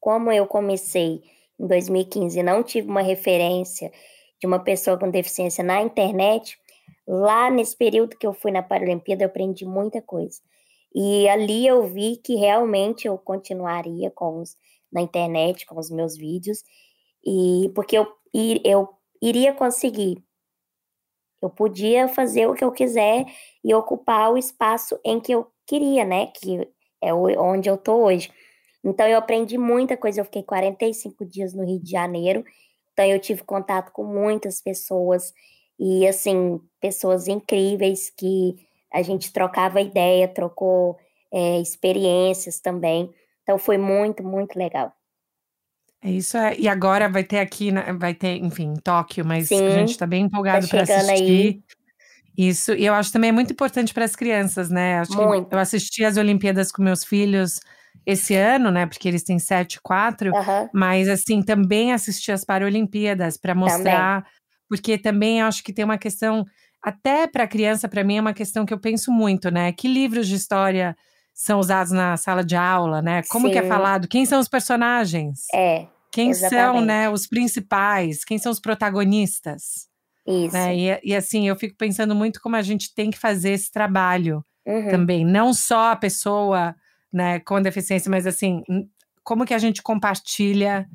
B: como eu comecei em 2015 não tive uma referência de uma pessoa com deficiência na internet, lá nesse período que eu fui na Paralimpíada, eu aprendi muita coisa. E ali eu vi que realmente eu continuaria com os, na internet, com os meus vídeos, e porque eu, eu iria conseguir. Eu podia fazer o que eu quiser e ocupar o espaço em que eu queria, né? Que é onde eu tô hoje. Então eu aprendi muita coisa. Eu fiquei 45 dias no Rio de Janeiro, então eu tive contato com muitas pessoas e assim pessoas incríveis que a gente trocava ideia, trocou é, experiências também. Então foi muito, muito legal.
A: É isso, é, e agora vai ter aqui, vai ter, enfim, em Tóquio, mas Sim, a gente está bem empolgado tá para assistir. Aí. Isso, e eu acho também é muito importante para as crianças, né? Acho muito. eu assisti as Olimpíadas com meus filhos esse ano, né? Porque eles têm 7 e 4, uhum. mas assim, também assisti as Paralimpíadas para mostrar, também. porque também acho que tem uma questão até para criança, para mim, é uma questão que eu penso muito, né? Que livros de história são usados na sala de aula, né? Como Sim. que é falado? Quem são os personagens?
B: É.
A: Quem exatamente. são, né, os principais? Quem são os protagonistas?
B: Isso.
A: Né? E, e, assim, eu fico pensando muito como a gente tem que fazer esse trabalho uhum. também. Não só a pessoa né, com deficiência, mas assim, como que a gente compartilha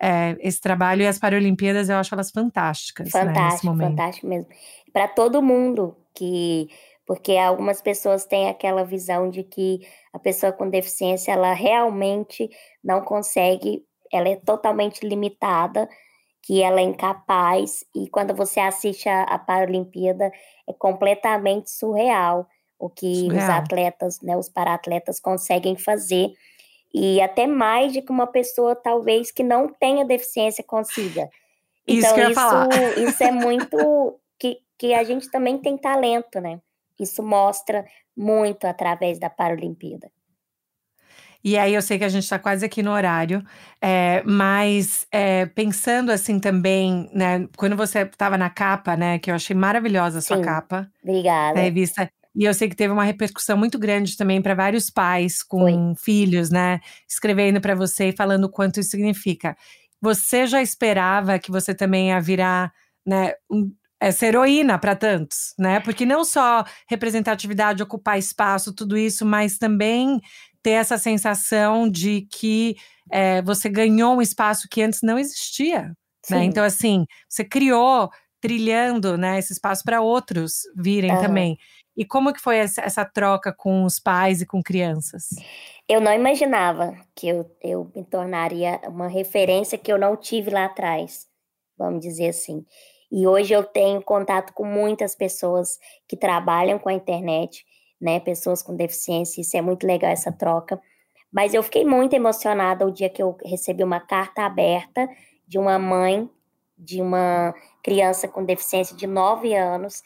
A: é, esse trabalho e as Paralimpíadas, eu acho elas fantásticas.
B: Fantástico,
A: né,
B: fantástico mesmo para todo mundo que porque algumas pessoas têm aquela visão de que a pessoa com deficiência ela realmente não consegue, ela é totalmente limitada, que ela é incapaz e quando você assiste a, a Paralimpíada é completamente surreal o que surreal. os atletas, né, os paratletas conseguem fazer e até mais de que uma pessoa talvez que não tenha deficiência consiga.
A: Então isso,
B: isso, *laughs* isso é muito que a gente também tem talento, né? Isso mostra muito através da Paralimpíada.
A: E aí eu sei que a gente está quase aqui no horário, é, mas é, pensando assim também, né? Quando você estava na capa, né? Que eu achei maravilhosa a sua Sim, capa.
B: Obrigada.
A: Da revista. E eu sei que teve uma repercussão muito grande também para vários pais com filhos, né? Escrevendo para você e falando o quanto isso significa. Você já esperava que você também ia virar né, um, essa heroína para tantos, né? Porque não só representatividade, ocupar espaço, tudo isso, mas também ter essa sensação de que é, você ganhou um espaço que antes não existia. Né? Então, assim, você criou, trilhando né, esse espaço para outros virem uhum. também. E como que foi essa, essa, troca com os pais e com crianças?
B: Eu não imaginava que eu, eu me tornaria uma referência que eu não tive lá atrás, vamos dizer assim. E hoje eu tenho contato com muitas pessoas que trabalham com a internet, né? Pessoas com deficiência, isso é muito legal essa troca. Mas eu fiquei muito emocionada o dia que eu recebi uma carta aberta de uma mãe de uma criança com deficiência de 9 anos.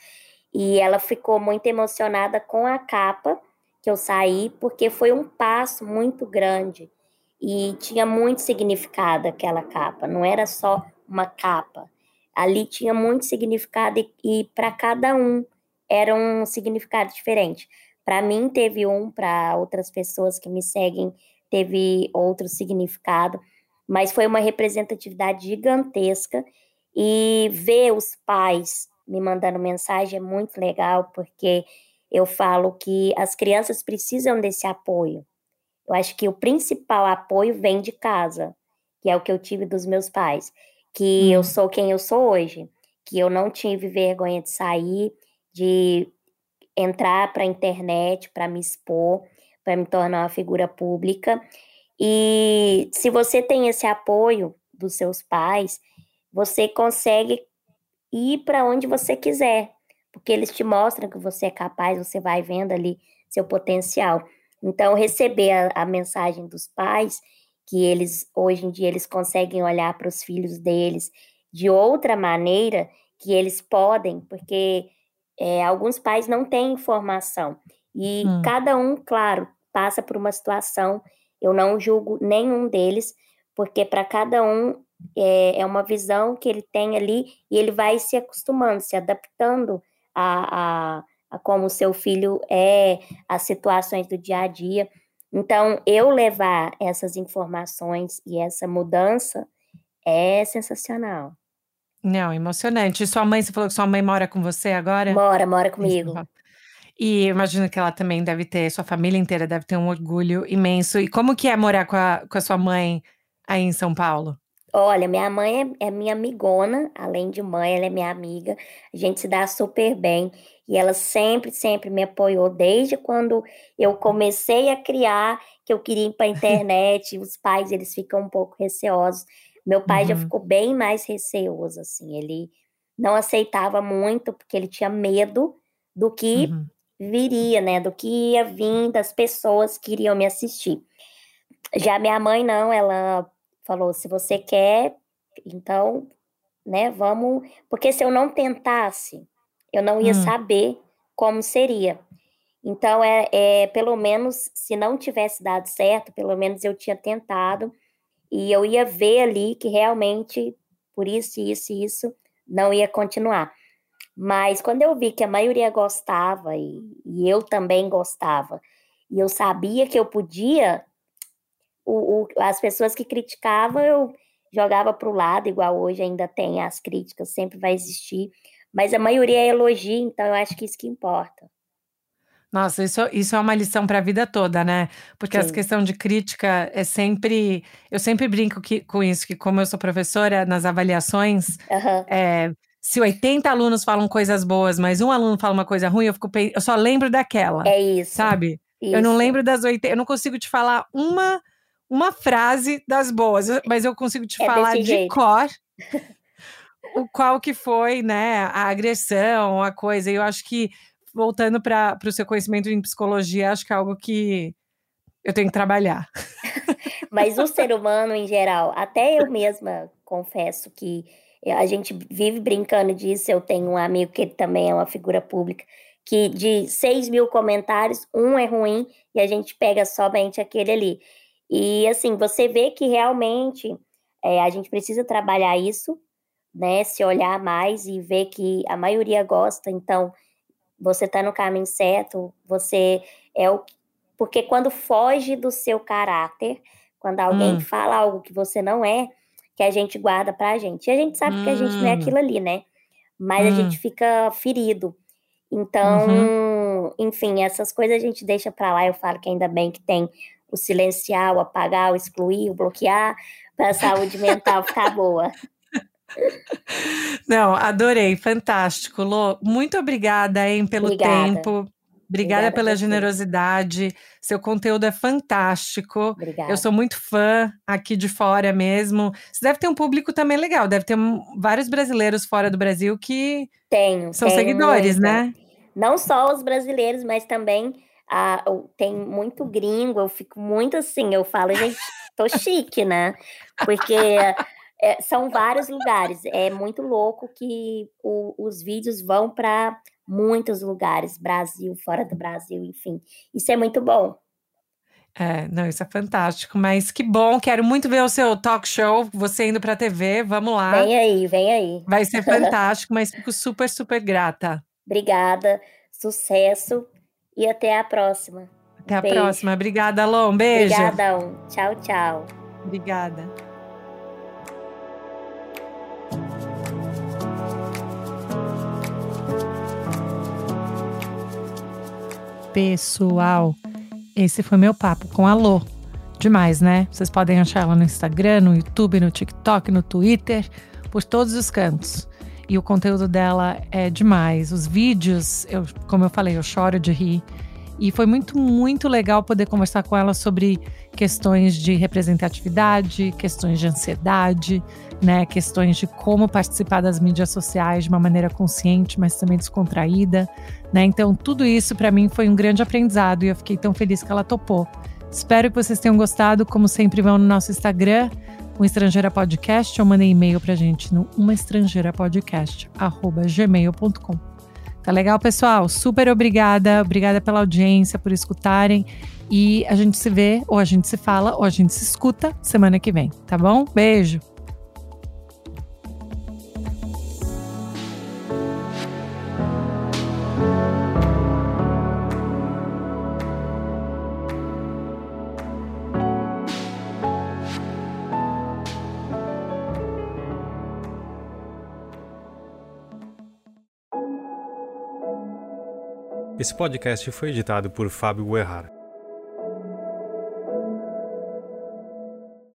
B: E ela ficou muito emocionada com a capa que eu saí, porque foi um passo muito grande e tinha muito significado aquela capa, não era só uma capa, ali tinha muito significado e, e para cada um era um significado diferente. Para mim teve um, para outras pessoas que me seguem teve outro significado, mas foi uma representatividade gigantesca e ver os pais me mandando mensagem é muito legal, porque eu falo que as crianças precisam desse apoio. Eu acho que o principal apoio vem de casa, que é o que eu tive dos meus pais, que hum. eu sou quem eu sou hoje, que eu não tive vergonha de sair, de entrar para a internet, para me expor, para me tornar uma figura pública. E se você tem esse apoio dos seus pais, você consegue ir para onde você quiser, porque eles te mostram que você é capaz, você vai vendo ali seu potencial. Então, receber a, a mensagem dos pais, que eles, hoje em dia, eles conseguem olhar para os filhos deles de outra maneira, que eles podem, porque é, alguns pais não têm informação. E hum. cada um, claro, passa por uma situação. Eu não julgo nenhum deles, porque para cada um é, é, uma visão que ele tem ali e ele vai se acostumando, se adaptando a, a, a como o seu filho é, as situações do dia a dia. Então, eu levar essas informações e essa mudança é sensacional.
A: Não, emocionante. E sua mãe, você falou que sua mãe mora com você agora?
B: Mora, mora comigo.
A: E imagino que ela também deve ter, sua família inteira deve ter um orgulho imenso. E como que é morar com a, com a sua mãe aí em São Paulo?
B: Olha, minha mãe é, é minha amigona, além de mãe, ela é minha amiga. A gente se dá super bem e ela sempre, sempre me apoiou desde quando eu comecei a criar, que eu queria ir para a *laughs* internet. Os pais, eles ficam um pouco receosos. Meu pai uhum. já ficou bem mais receoso, assim. Ele não aceitava muito porque ele tinha medo do que uhum. viria, né? Do que ia vir das pessoas que iriam me assistir. Já minha mãe não, ela falou: se você quer, então, né, vamos. Porque se eu não tentasse, eu não ia hum. saber como seria. Então, é, é, pelo menos, se não tivesse dado certo, pelo menos eu tinha tentado, e eu ia ver ali que realmente, por isso, isso e isso, não ia continuar. Mas quando eu vi que a maioria gostava, e, e eu também gostava, e eu sabia que eu podia o, o, as pessoas que criticavam, eu jogava para o lado, igual hoje ainda tem as críticas, sempre vai existir, mas a maioria é elogio, então eu acho que isso que importa.
A: Nossa, isso, isso é uma lição para a vida toda, né? Porque Sim. essa questão de crítica é sempre. Eu sempre brinco que, com isso, que como eu sou professora, nas avaliações, uhum. é, se 80 alunos falam coisas boas, mas um aluno fala uma coisa ruim, eu, fico, eu só lembro daquela.
B: É isso.
A: Sabe? Isso. Eu não lembro das 80. Eu não consigo te falar uma uma frase das boas, mas eu consigo te é falar de jeito. cor *laughs* o qual que foi, né, a agressão, a coisa. E eu acho que voltando para o seu conhecimento em psicologia, acho que é algo que eu tenho que trabalhar. *laughs*
B: Mas o ser humano em geral, até eu mesma confesso que a gente vive brincando disso. Eu tenho um amigo que também é uma figura pública, que de 6 mil comentários, um é ruim e a gente pega somente aquele ali. E assim, você vê que realmente é, a gente precisa trabalhar isso, né? Se olhar mais e ver que a maioria gosta, então você está no caminho certo, você é o. Porque quando foge do seu caráter, quando alguém hum. fala algo que você não é, que a gente guarda pra gente. E a gente sabe hum. que a gente não é hum. aquilo ali, né? Mas hum. a gente fica ferido. Então, uhum. enfim, essas coisas a gente deixa pra lá. Eu falo que ainda bem que tem o silenciar, o apagar, o excluir, o bloquear, para a saúde mental ficar boa. *laughs*
A: Não, adorei, fantástico. Lô, muito obrigada, hein, pelo obrigada. tempo. Obrigada, obrigada pela generosidade. Seu conteúdo é fantástico. Obrigada. Eu sou muito fã aqui de fora mesmo. Você deve ter um público também legal. Deve ter vários brasileiros fora do Brasil que
B: tenho,
A: são tenho seguidores, muito. né?
B: Não só os brasileiros, mas também ah, tem muito gringo, eu fico muito assim, eu falo, gente, tô chique, né? Porque é, são vários lugares. É muito louco que o, os vídeos vão para muitos lugares, Brasil, fora do Brasil, enfim. Isso é muito bom.
A: É, não, isso é fantástico, mas que bom, quero muito ver o seu talk show, você indo para a TV, vamos lá.
B: Vem aí, vem aí.
A: Vai ser *laughs* fantástico, mas fico super, super grata.
B: Obrigada, sucesso e até a próxima.
A: Até a Beijo. próxima. Obrigada, Alô. Um beijo.
B: Obrigada, um. Tchau, tchau.
A: Obrigada. Pessoal, esse foi meu papo com a Lô. Demais, né? Vocês podem achar ela no Instagram, no YouTube, no TikTok, no Twitter, por todos os cantos. E o conteúdo dela é demais. Os vídeos, eu, como eu falei, eu choro de rir. E foi muito, muito legal poder conversar com ela sobre questões de representatividade, questões de ansiedade, né, questões de como participar das mídias sociais de uma maneira consciente, mas também descontraída, né? Então, tudo isso para mim foi um grande aprendizado e eu fiquei tão feliz que ela topou. Espero que vocês tenham gostado, como sempre vão no nosso Instagram, o Estrangeira Podcast, ou mandem e-mail pra gente no umaestrangeirapodcast@gmail.com. Tá legal, pessoal? Super obrigada. Obrigada pela audiência, por escutarem. E a gente se vê, ou a gente se fala, ou a gente se escuta semana que vem, tá bom? Beijo!
C: Esse podcast foi editado por Fábio Guerrara.